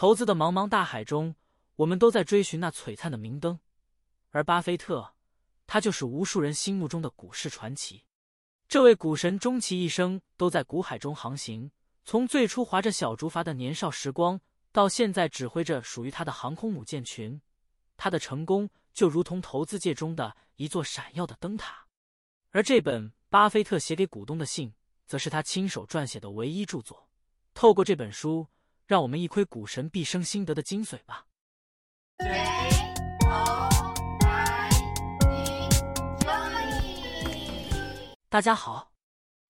投资的茫茫大海中，我们都在追寻那璀璨的明灯，而巴菲特，他就是无数人心目中的股市传奇。这位股神终其一生都在股海中航行，从最初划着小竹筏的年少时光，到现在指挥着属于他的航空母舰群，他的成功就如同投资界中的一座闪耀的灯塔。而这本巴菲特写给股东的信，则是他亲手撰写的唯一著作。透过这本书，让我们一窥股神毕生心得的精髓吧。大家好，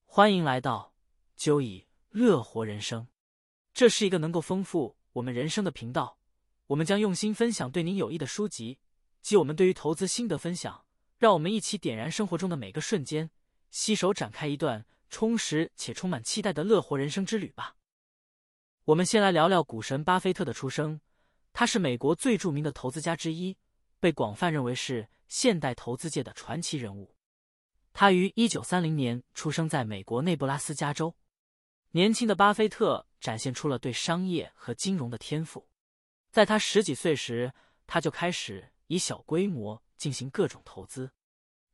欢迎来到九以乐活人生。这是一个能够丰富我们人生的频道。我们将用心分享对您有益的书籍及我们对于投资心得分享。让我们一起点燃生活中的每个瞬间，携手展开一段充实且充满期待的乐活人生之旅吧。我们先来聊聊股神巴菲特的出生。他是美国最著名的投资家之一，被广泛认为是现代投资界的传奇人物。他于一九三零年出生在美国内布拉斯加州。年轻的巴菲特展现出了对商业和金融的天赋。在他十几岁时，他就开始以小规模进行各种投资。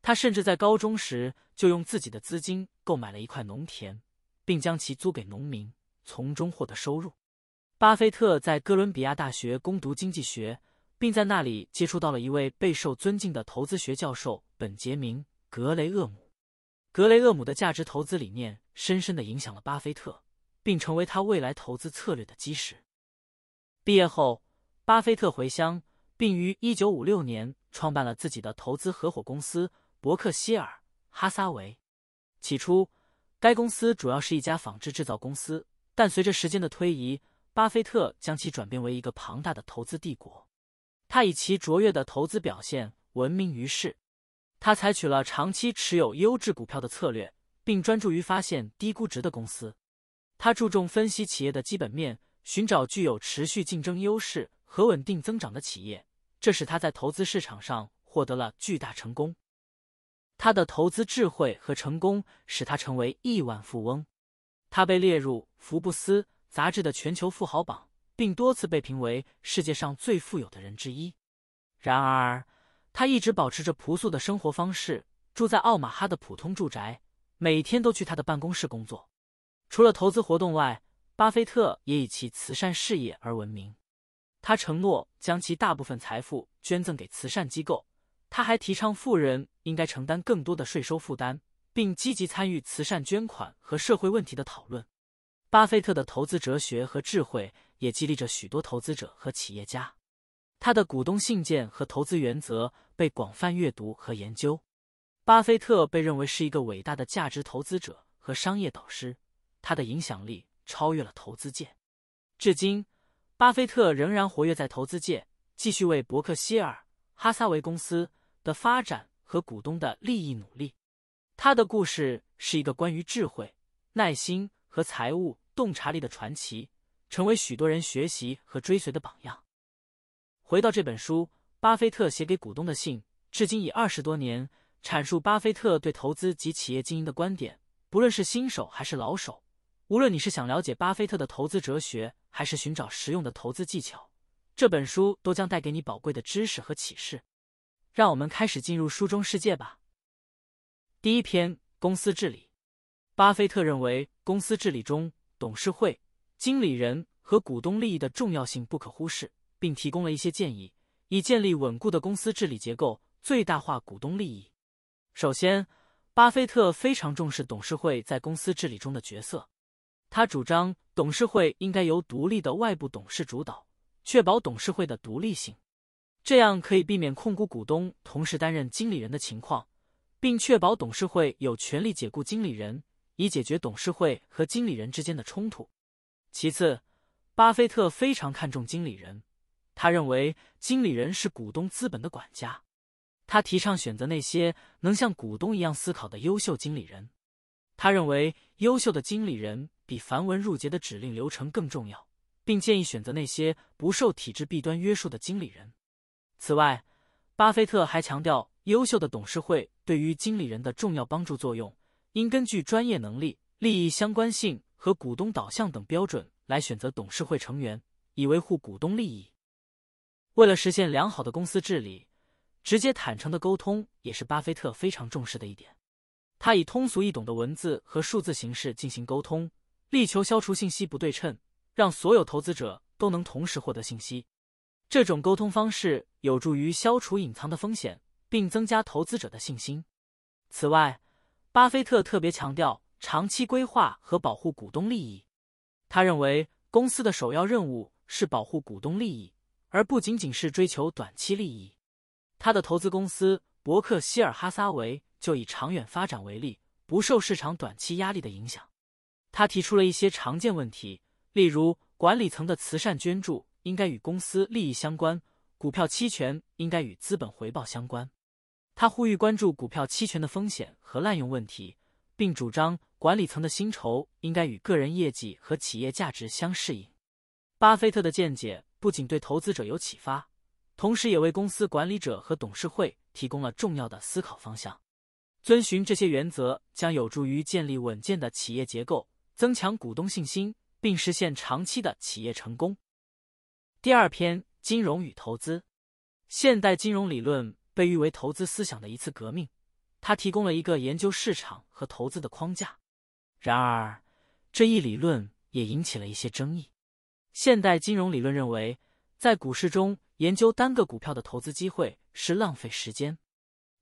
他甚至在高中时就用自己的资金购买了一块农田，并将其租给农民，从中获得收入。巴菲特在哥伦比亚大学攻读经济学，并在那里接触到了一位备受尊敬的投资学教授本杰明。格雷厄姆，格雷厄姆的价值投资理念深深的影响了巴菲特，并成为他未来投资策略的基石。毕业后，巴菲特回乡，并于1956年创办了自己的投资合伙公司伯克希尔哈撒韦。起初，该公司主要是一家纺织制造公司，但随着时间的推移，巴菲特将其转变为一个庞大的投资帝国。他以其卓越的投资表现闻名于世。他采取了长期持有优质股票的策略，并专注于发现低估值的公司。他注重分析企业的基本面，寻找具有持续竞争优势和稳定增长的企业，这使他在投资市场上获得了巨大成功。他的投资智慧和成功使他成为亿万富翁。他被列入福布斯杂志的全球富豪榜，并多次被评为世界上最富有的人之一。然而，他一直保持着朴素的生活方式，住在奥马哈的普通住宅，每天都去他的办公室工作。除了投资活动外，巴菲特也以其慈善事业而闻名。他承诺将其大部分财富捐赠给慈善机构。他还提倡富人应该承担更多的税收负担，并积极参与慈善捐款和社会问题的讨论。巴菲特的投资哲学和智慧也激励着许多投资者和企业家。他的股东信件和投资原则被广泛阅读和研究。巴菲特被认为是一个伟大的价值投资者和商业导师，他的影响力超越了投资界。至今，巴菲特仍然活跃在投资界，继续为伯克希尔哈撒韦公司的发展和股东的利益努力。他的故事是一个关于智慧、耐心和财务洞察力的传奇，成为许多人学习和追随的榜样。回到这本书，巴菲特写给股东的信，至今已二十多年，阐述巴菲特对投资及企业经营的观点。不论是新手还是老手，无论你是想了解巴菲特的投资哲学，还是寻找实用的投资技巧，这本书都将带给你宝贵的知识和启示。让我们开始进入书中世界吧。第一篇：公司治理。巴菲特认为，公司治理中，董事会、经理人和股东利益的重要性不可忽视。并提供了一些建议，以建立稳固的公司治理结构，最大化股东利益。首先，巴菲特非常重视董事会在公司治理中的角色。他主张董事会应该由独立的外部董事主导，确保董事会的独立性，这样可以避免控股股东同时担任经理人的情况，并确保董事会有权利解雇经理人，以解决董事会和经理人之间的冲突。其次，巴菲特非常看重经理人。他认为经理人是股东资本的管家，他提倡选择那些能像股东一样思考的优秀经理人。他认为优秀的经理人比繁文缛节的指令流程更重要，并建议选择那些不受体制弊端约束的经理人。此外，巴菲特还强调优秀的董事会对于经理人的重要帮助作用，应根据专业能力、利益相关性和股东导向等标准来选择董事会成员。以维护股东利益。为了实现良好的公司治理，直接坦诚的沟通也是巴菲特非常重视的一点。他以通俗易懂的文字和数字形式进行沟通，力求消除信息不对称，让所有投资者都能同时获得信息。这种沟通方式有助于消除隐藏的风险，并增加投资者的信心。此外，巴菲特特别强调长期规划和保护股东利益。他认为，公司的首要任务是保护股东利益。而不仅仅是追求短期利益，他的投资公司伯克希尔哈撒韦就以长远发展为例，不受市场短期压力的影响。他提出了一些常见问题，例如管理层的慈善捐助应该与公司利益相关，股票期权应该与资本回报相关。他呼吁关注股票期权的风险和滥用问题，并主张管理层的薪酬应该与个人业绩和企业价值相适应。巴菲特的见解。不仅对投资者有启发，同时也为公司管理者和董事会提供了重要的思考方向。遵循这些原则将有助于建立稳健的企业结构，增强股东信心，并实现长期的企业成功。第二篇：金融与投资。现代金融理论被誉为投资思想的一次革命，它提供了一个研究市场和投资的框架。然而，这一理论也引起了一些争议。现代金融理论认为，在股市中研究单个股票的投资机会是浪费时间。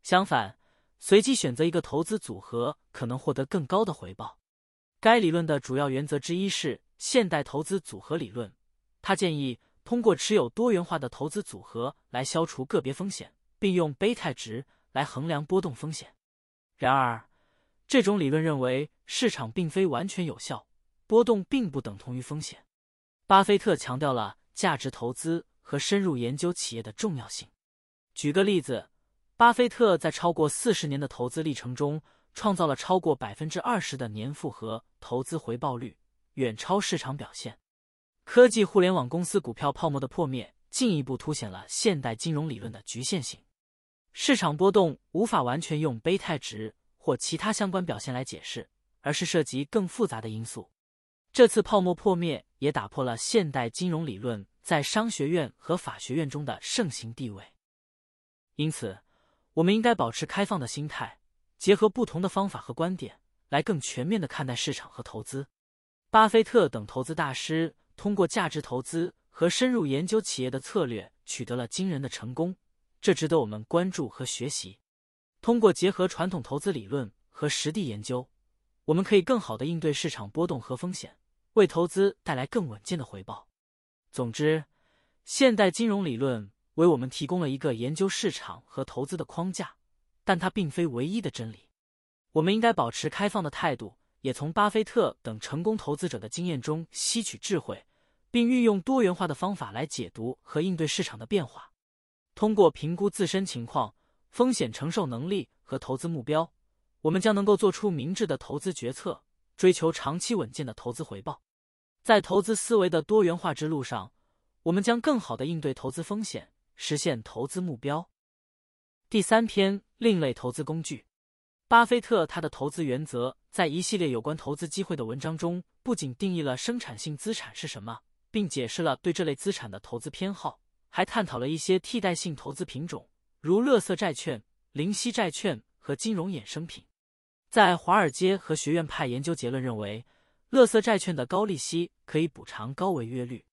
相反，随机选择一个投资组合可能获得更高的回报。该理论的主要原则之一是现代投资组合理论。他建议通过持有多元化的投资组合来消除个别风险，并用贝塔值来衡量波动风险。然而，这种理论认为市场并非完全有效，波动并不等同于风险。巴菲特强调了价值投资和深入研究企业的重要性。举个例子，巴菲特在超过四十年的投资历程中，创造了超过百分之二十的年复合投资回报率，远超市场表现。科技互联网公司股票泡沫的破灭，进一步凸显了现代金融理论的局限性。市场波动无法完全用贝塔值或其他相关表现来解释，而是涉及更复杂的因素。这次泡沫破灭也打破了现代金融理论在商学院和法学院中的盛行地位。因此，我们应该保持开放的心态，结合不同的方法和观点，来更全面的看待市场和投资。巴菲特等投资大师通过价值投资和深入研究企业的策略，取得了惊人的成功，这值得我们关注和学习。通过结合传统投资理论和实地研究，我们可以更好的应对市场波动和风险。为投资带来更稳健的回报。总之，现代金融理论为我们提供了一个研究市场和投资的框架，但它并非唯一的真理。我们应该保持开放的态度，也从巴菲特等成功投资者的经验中吸取智慧，并运用多元化的方法来解读和应对市场的变化。通过评估自身情况、风险承受能力和投资目标，我们将能够做出明智的投资决策。追求长期稳健的投资回报，在投资思维的多元化之路上，我们将更好的应对投资风险，实现投资目标。第三篇另类投资工具，巴菲特他的投资原则在一系列有关投资机会的文章中，不仅定义了生产性资产是什么，并解释了对这类资产的投资偏好，还探讨了一些替代性投资品种，如垃圾债券、零息债券和金融衍生品。在华尔街和学院派研究结论认为，垃圾债券的高利息可以补偿高违约率。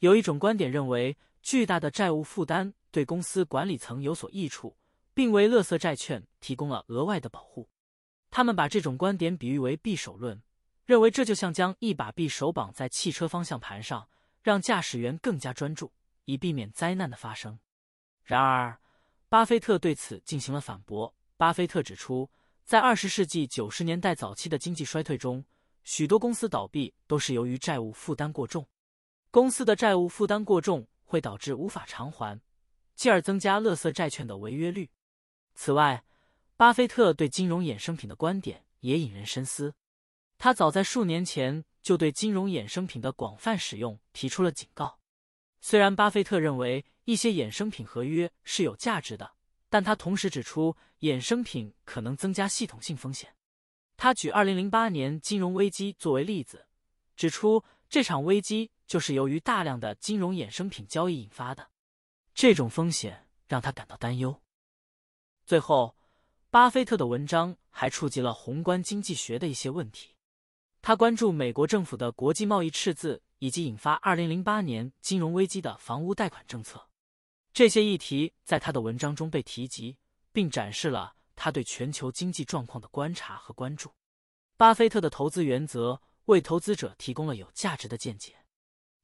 有一种观点认为，巨大的债务负担对公司管理层有所益处，并为垃圾债券提供了额外的保护。他们把这种观点比喻为匕首论，认为这就像将一把匕首绑在汽车方向盘上，让驾驶员更加专注，以避免灾难的发生。然而，巴菲特对此进行了反驳。巴菲特指出。在二十世纪九十年代早期的经济衰退中，许多公司倒闭都是由于债务负担过重。公司的债务负担过重会导致无法偿还，继而增加垃圾债券的违约率。此外，巴菲特对金融衍生品的观点也引人深思。他早在数年前就对金融衍生品的广泛使用提出了警告。虽然巴菲特认为一些衍生品合约是有价值的。但他同时指出，衍生品可能增加系统性风险。他举2008年金融危机作为例子，指出这场危机就是由于大量的金融衍生品交易引发的。这种风险让他感到担忧。最后，巴菲特的文章还触及了宏观经济学的一些问题。他关注美国政府的国际贸易赤字以及引发2008年金融危机的房屋贷款政策。这些议题在他的文章中被提及，并展示了他对全球经济状况的观察和关注。巴菲特的投资原则为投资者提供了有价值的见解。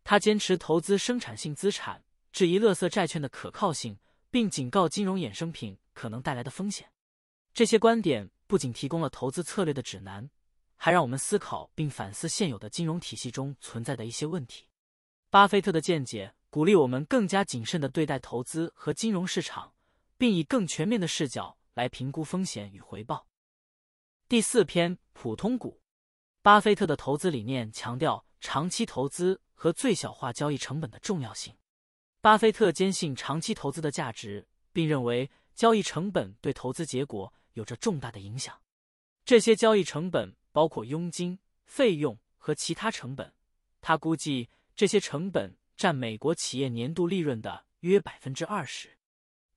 他坚持投资生产性资产，质疑垃圾债券的可靠性，并警告金融衍生品可能带来的风险。这些观点不仅提供了投资策略的指南，还让我们思考并反思现有的金融体系中存在的一些问题。巴菲特的见解。鼓励我们更加谨慎的对待投资和金融市场，并以更全面的视角来评估风险与回报。第四篇普通股，巴菲特的投资理念强调长期投资和最小化交易成本的重要性。巴菲特坚信长期投资的价值，并认为交易成本对投资结果有着重大的影响。这些交易成本包括佣金、费用和其他成本。他估计这些成本。占美国企业年度利润的约百分之二十。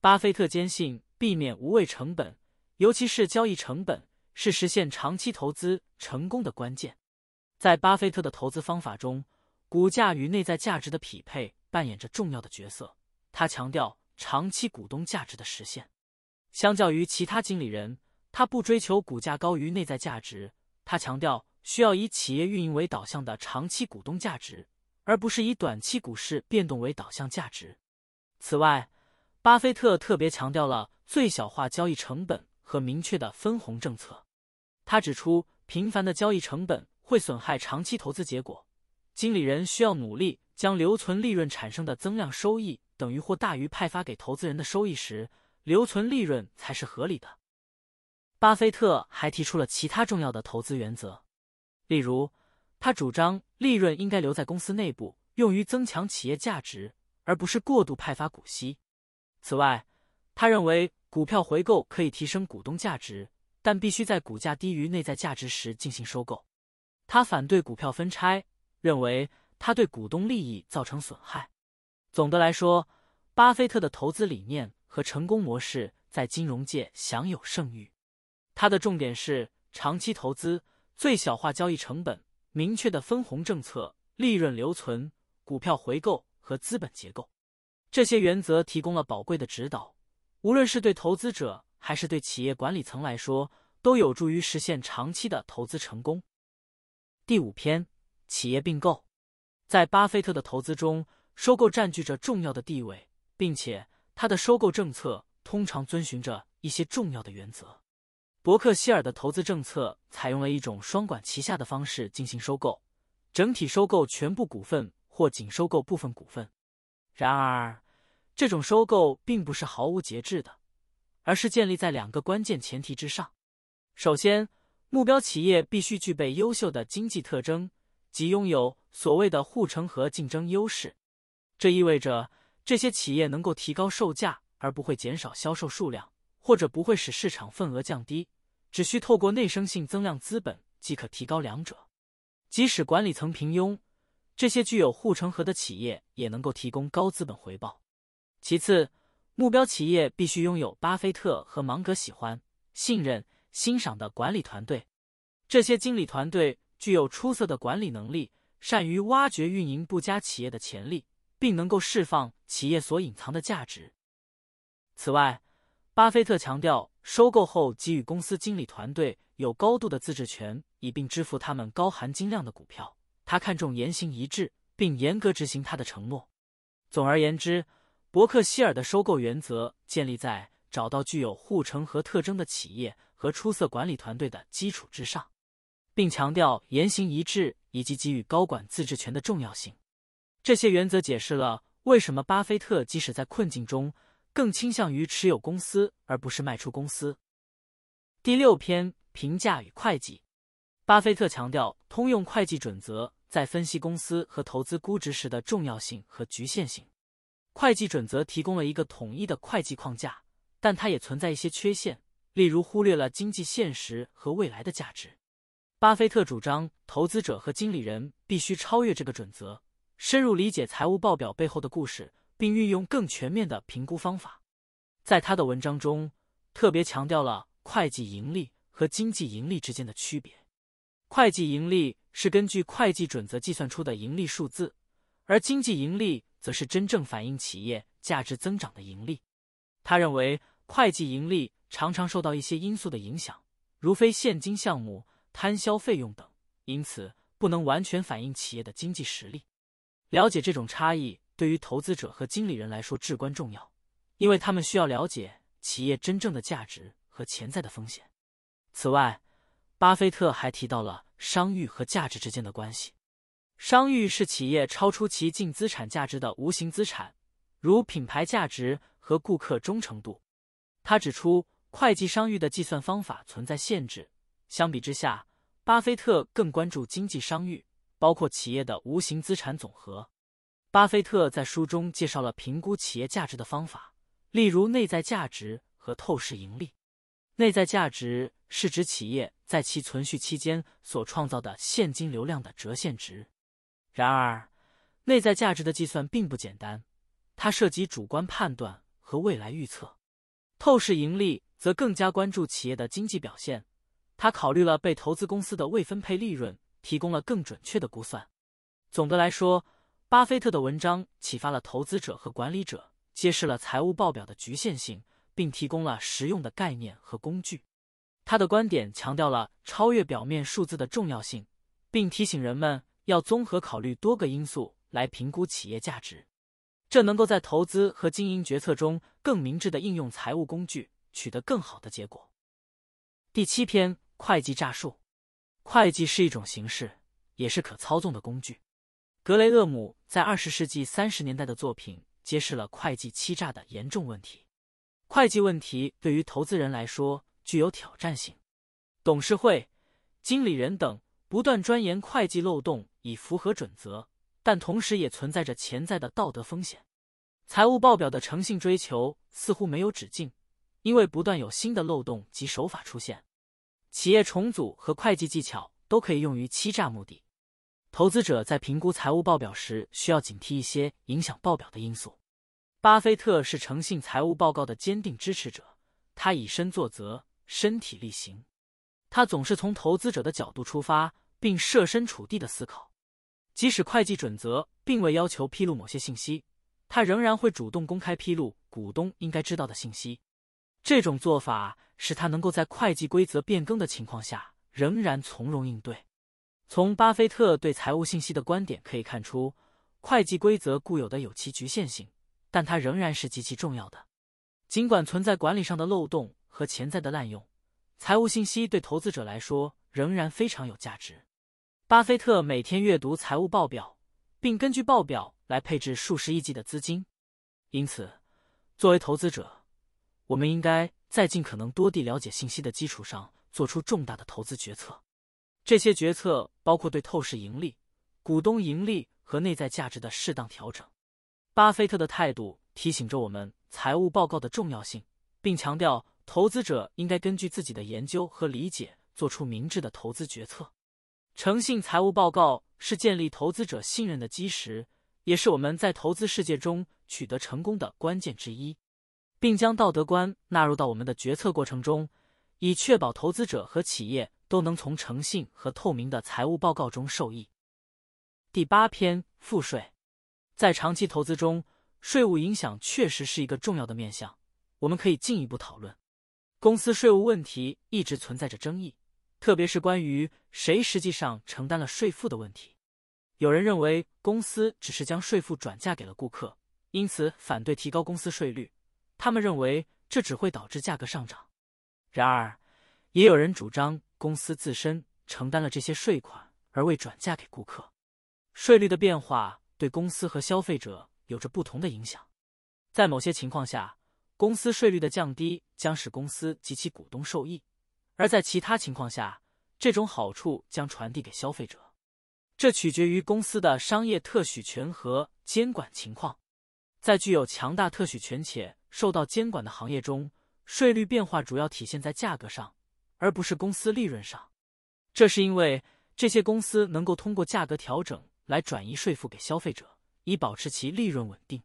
巴菲特坚信，避免无谓成本，尤其是交易成本，是实现长期投资成功的关键。在巴菲特的投资方法中，股价与内在价值的匹配扮演着重要的角色。他强调长期股东价值的实现。相较于其他经理人，他不追求股价高于内在价值。他强调需要以企业运营为导向的长期股东价值。而不是以短期股市变动为导向价值。此外，巴菲特特别强调了最小化交易成本和明确的分红政策。他指出，频繁的交易成本会损害长期投资结果。经理人需要努力将留存利润产生的增量收益等于或大于派发给投资人的收益时，留存利润才是合理的。巴菲特还提出了其他重要的投资原则，例如。他主张利润应该留在公司内部，用于增强企业价值，而不是过度派发股息。此外，他认为股票回购可以提升股东价值，但必须在股价低于内在价值时进行收购。他反对股票分拆，认为他对股东利益造成损害。总的来说，巴菲特的投资理念和成功模式在金融界享有盛誉。它的重点是长期投资，最小化交易成本。明确的分红政策、利润留存、股票回购和资本结构，这些原则提供了宝贵的指导，无论是对投资者还是对企业管理层来说，都有助于实现长期的投资成功。第五篇，企业并购，在巴菲特的投资中，收购占据着重要的地位，并且他的收购政策通常遵循着一些重要的原则。伯克希尔的投资政策采用了一种双管齐下的方式进行收购，整体收购全部股份或仅收购部分股份。然而，这种收购并不是毫无节制的，而是建立在两个关键前提之上：首先，目标企业必须具备优秀的经济特征，即拥有所谓的护城河竞争优势。这意味着这些企业能够提高售价，而不会减少销售数量，或者不会使市场份额降低。只需透过内生性增量资本即可提高两者。即使管理层平庸，这些具有护城河的企业也能够提供高资本回报。其次，目标企业必须拥有巴菲特和芒格喜欢、信任、欣赏的管理团队。这些经理团队具有出色的管理能力，善于挖掘运营不佳企业的潜力，并能够释放企业所隐藏的价值。此外，巴菲特强调。收购后给予公司经理团队有高度的自治权，以并支付他们高含金量的股票。他看重言行一致，并严格执行他的承诺。总而言之，伯克希尔的收购原则建立在找到具有护城河特征的企业和出色管理团队的基础之上，并强调言行一致以及给予高管自治权的重要性。这些原则解释了为什么巴菲特即使在困境中。更倾向于持有公司而不是卖出公司。第六篇评价与会计，巴菲特强调通用会计准则在分析公司和投资估值时的重要性和局限性。会计准则提供了一个统一的会计框架，但它也存在一些缺陷，例如忽略了经济现实和未来的价值。巴菲特主张投资者和经理人必须超越这个准则，深入理解财务报表背后的故事，并运用更全面的评估方法。在他的文章中，特别强调了会计盈利和经济盈利之间的区别。会计盈利是根据会计准则计算出的盈利数字，而经济盈利则是真正反映企业价值增长的盈利。他认为，会计盈利常常受到一些因素的影响，如非现金项目、摊销费用等，因此不能完全反映企业的经济实力。了解这种差异，对于投资者和经理人来说至关重要，因为他们需要了解企业真正的价值和潜在的风险。此外，巴菲特还提到了商誉和价值之间的关系。商誉是企业超出其净资产价值的无形资产，如品牌价值和顾客忠诚度。他指出，会计商誉的计算方法存在限制。相比之下，巴菲特更关注经济商誉，包括企业的无形资产总和。巴菲特在书中介绍了评估企业价值的方法，例如内在价值和透视盈利。内在价值是指企业在其存续期间所创造的现金流量的折现值。然而，内在价值的计算并不简单，它涉及主观判断和未来预测。透视盈利则更加关注企业的经济表现，它考虑了被投资公司的未分配利润，提供了更准确的估算。总的来说，巴菲特的文章启发了投资者和管理者，揭示了财务报表的局限性，并提供了实用的概念和工具。他的观点强调了超越表面数字的重要性，并提醒人们。要综合考虑多个因素来评估企业价值，这能够在投资和经营决策中更明智的应用财务工具，取得更好的结果。第七篇会计诈术，会计是一种形式，也是可操纵的工具。格雷厄姆在二十世纪三十年代的作品揭示了会计欺诈的严重问题。会计问题对于投资人来说具有挑战性，董事会、经理人等。不断钻研会计漏洞以符合准则，但同时也存在着潜在的道德风险。财务报表的诚信追求似乎没有止境，因为不断有新的漏洞及手法出现。企业重组和会计技巧都可以用于欺诈目的。投资者在评估财务报表时需要警惕一些影响报表的因素。巴菲特是诚信财务报告的坚定支持者，他以身作则，身体力行。他总是从投资者的角度出发。并设身处地的思考，即使会计准则并未要求披露某些信息，他仍然会主动公开披露股东应该知道的信息。这种做法使他能够在会计规则变更的情况下仍然从容应对。从巴菲特对财务信息的观点可以看出，会计规则固有的有其局限性，但它仍然是极其重要的。尽管存在管理上的漏洞和潜在的滥用，财务信息对投资者来说仍然非常有价值。巴菲特每天阅读财务报表，并根据报表来配置数十亿计的资金。因此，作为投资者，我们应该在尽可能多地了解信息的基础上，做出重大的投资决策。这些决策包括对透视盈利、股东盈利和内在价值的适当调整。巴菲特的态度提醒着我们财务报告的重要性，并强调投资者应该根据自己的研究和理解，做出明智的投资决策。诚信财务报告是建立投资者信任的基石，也是我们在投资世界中取得成功的关键之一，并将道德观纳入到我们的决策过程中，以确保投资者和企业都能从诚信和透明的财务报告中受益。第八篇赋税，在长期投资中，税务影响确实是一个重要的面向，我们可以进一步讨论。公司税务问题一直存在着争议。特别是关于谁实际上承担了税负的问题，有人认为公司只是将税负转嫁给了顾客，因此反对提高公司税率。他们认为这只会导致价格上涨。然而，也有人主张公司自身承担了这些税款，而未转嫁给顾客。税率的变化对公司和消费者有着不同的影响。在某些情况下，公司税率的降低将使公司及其股东受益。而在其他情况下，这种好处将传递给消费者，这取决于公司的商业特许权和监管情况。在具有强大特许权且受到监管的行业中，税率变化主要体现在价格上，而不是公司利润上。这是因为这些公司能够通过价格调整来转移税负给消费者，以保持其利润稳定。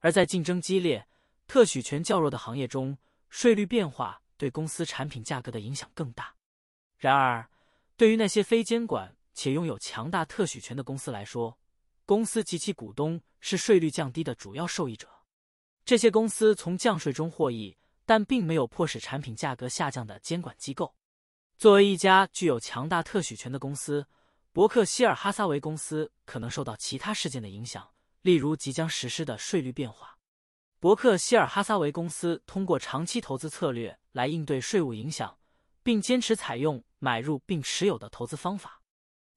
而在竞争激烈、特许权较弱的行业中，税率变化对公司产品价格的影响更大。然而，对于那些非监管且拥有强大特许权的公司来说，公司及其股东是税率降低的主要受益者。这些公司从降税中获益，但并没有迫使产品价格下降的监管机构。作为一家具有强大特许权的公司，伯克希尔哈撒韦公司可能受到其他事件的影响，例如即将实施的税率变化。伯克希尔哈撒韦公司通过长期投资策略来应对税务影响，并坚持采用买入并持有的投资方法。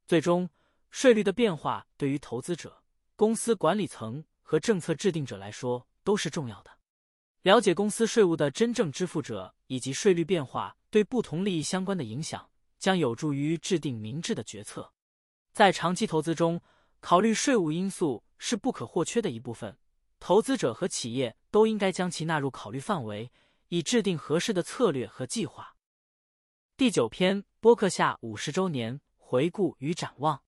最终，税率的变化对于投资者、公司管理层和政策制定者来说都是重要的。了解公司税务的真正支付者以及税率变化对不同利益相关的影响，将有助于制定明智的决策。在长期投资中，考虑税务因素是不可或缺的一部分。投资者和企业都应该将其纳入考虑范围，以制定合适的策略和计划。第九篇：伯克夏五十周年回顾与展望。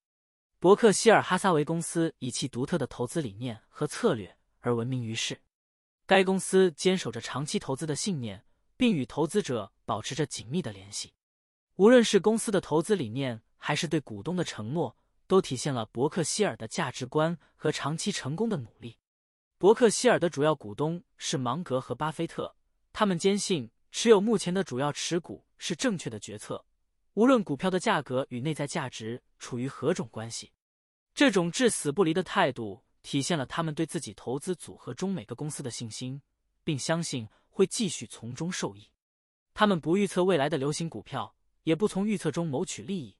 伯克希尔哈撒韦公司以其独特的投资理念和策略而闻名于世。该公司坚守着长期投资的信念，并与投资者保持着紧密的联系。无论是公司的投资理念，还是对股东的承诺，都体现了伯克希尔的价值观和长期成功的努力。伯克希尔的主要股东是芒格和巴菲特，他们坚信持有目前的主要持股是正确的决策，无论股票的价格与内在价值处于何种关系。这种至死不离的态度。体现了他们对自己投资组合中每个公司的信心，并相信会继续从中受益。他们不预测未来的流行股票，也不从预测中谋取利益，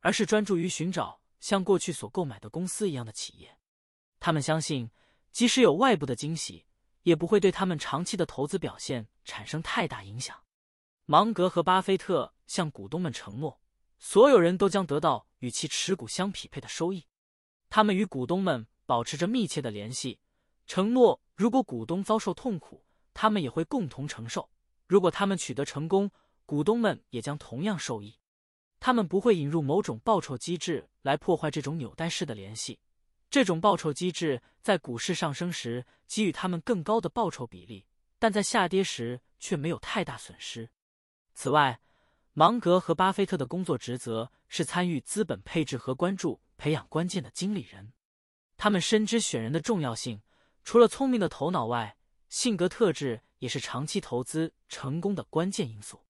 而是专注于寻找像过去所购买的公司一样的企业。他们相信，即使有外部的惊喜，也不会对他们长期的投资表现产生太大影响。芒格和巴菲特向股东们承诺，所有人都将得到与其持股相匹配的收益。他们与股东们。保持着密切的联系，承诺如果股东遭受痛苦，他们也会共同承受；如果他们取得成功，股东们也将同样受益。他们不会引入某种报酬机制来破坏这种纽带式的联系。这种报酬机制在股市上升时给予他们更高的报酬比例，但在下跌时却没有太大损失。此外，芒格和巴菲特的工作职责是参与资本配置和关注培养关键的经理人。他们深知选人的重要性，除了聪明的头脑外，性格特质也是长期投资成功的关键因素。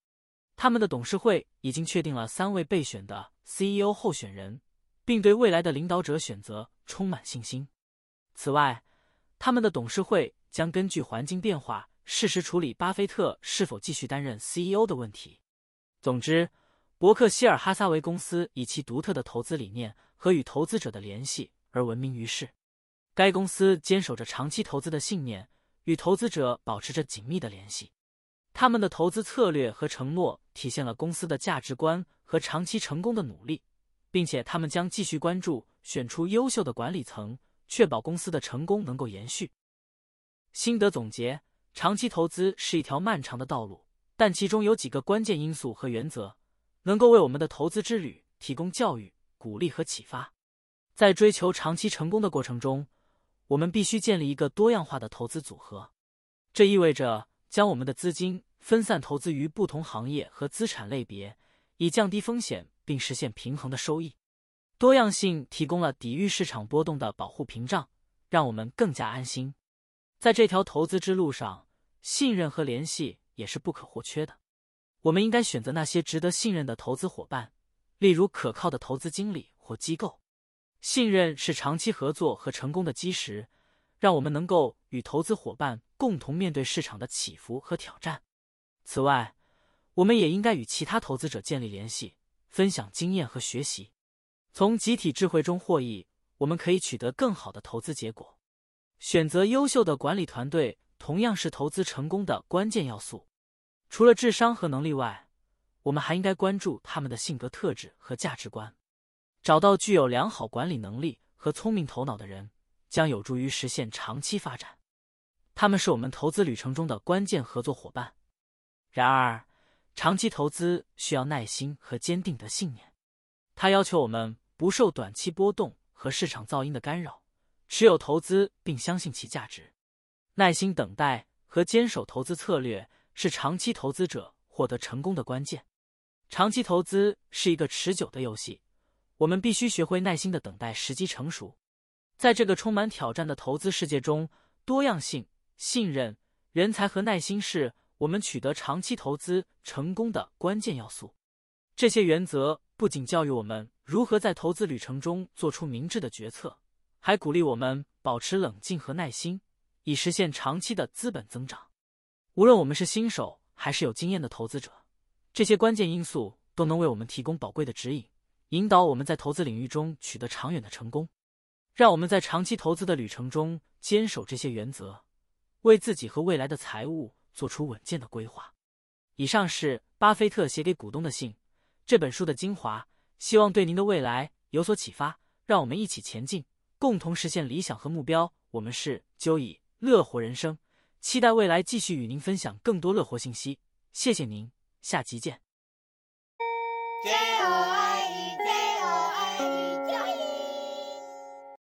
他们的董事会已经确定了三位备选的 CEO 候选人，并对未来的领导者选择充满信心。此外，他们的董事会将根据环境变化，适时处理巴菲特是否继续担任 CEO 的问题。总之，伯克希尔哈撒韦公司以其独特的投资理念和与投资者的联系。而闻名于世，该公司坚守着长期投资的信念，与投资者保持着紧密的联系。他们的投资策略和承诺体现了公司的价值观和长期成功的努力，并且他们将继续关注选出优秀的管理层，确保公司的成功能够延续。心得总结：长期投资是一条漫长的道路，但其中有几个关键因素和原则，能够为我们的投资之旅提供教育、鼓励和启发。在追求长期成功的过程中，我们必须建立一个多样化的投资组合。这意味着将我们的资金分散投资于不同行业和资产类别，以降低风险并实现平衡的收益。多样性提供了抵御市场波动的保护屏障，让我们更加安心。在这条投资之路上，信任和联系也是不可或缺的。我们应该选择那些值得信任的投资伙伴，例如可靠的投资经理或机构。信任是长期合作和成功的基石，让我们能够与投资伙伴共同面对市场的起伏和挑战。此外，我们也应该与其他投资者建立联系，分享经验和学习，从集体智慧中获益。我们可以取得更好的投资结果。选择优秀的管理团队同样是投资成功的关键要素。除了智商和能力外，我们还应该关注他们的性格特质和价值观。找到具有良好管理能力和聪明头脑的人，将有助于实现长期发展。他们是我们投资旅程中的关键合作伙伴。然而，长期投资需要耐心和坚定的信念。它要求我们不受短期波动和市场噪音的干扰，持有投资并相信其价值。耐心等待和坚守投资策略是长期投资者获得成功的关键。长期投资是一个持久的游戏，我们必须学会耐心的等待时机成熟。在这个充满挑战的投资世界中，多样性、信任、人才和耐心是我们取得长期投资成功的关键要素。这些原则不仅教育我们如何在投资旅程中做出明智的决策，还鼓励我们保持冷静和耐心，以实现长期的资本增长。无论我们是新手还是有经验的投资者。这些关键因素都能为我们提供宝贵的指引，引导我们在投资领域中取得长远的成功。让我们在长期投资的旅程中坚守这些原则，为自己和未来的财务做出稳健的规划。以上是巴菲特写给股东的信，这本书的精华，希望对您的未来有所启发。让我们一起前进，共同实现理想和目标。我们是九以乐活人生，期待未来继续与您分享更多乐活信息。谢谢您。下集见。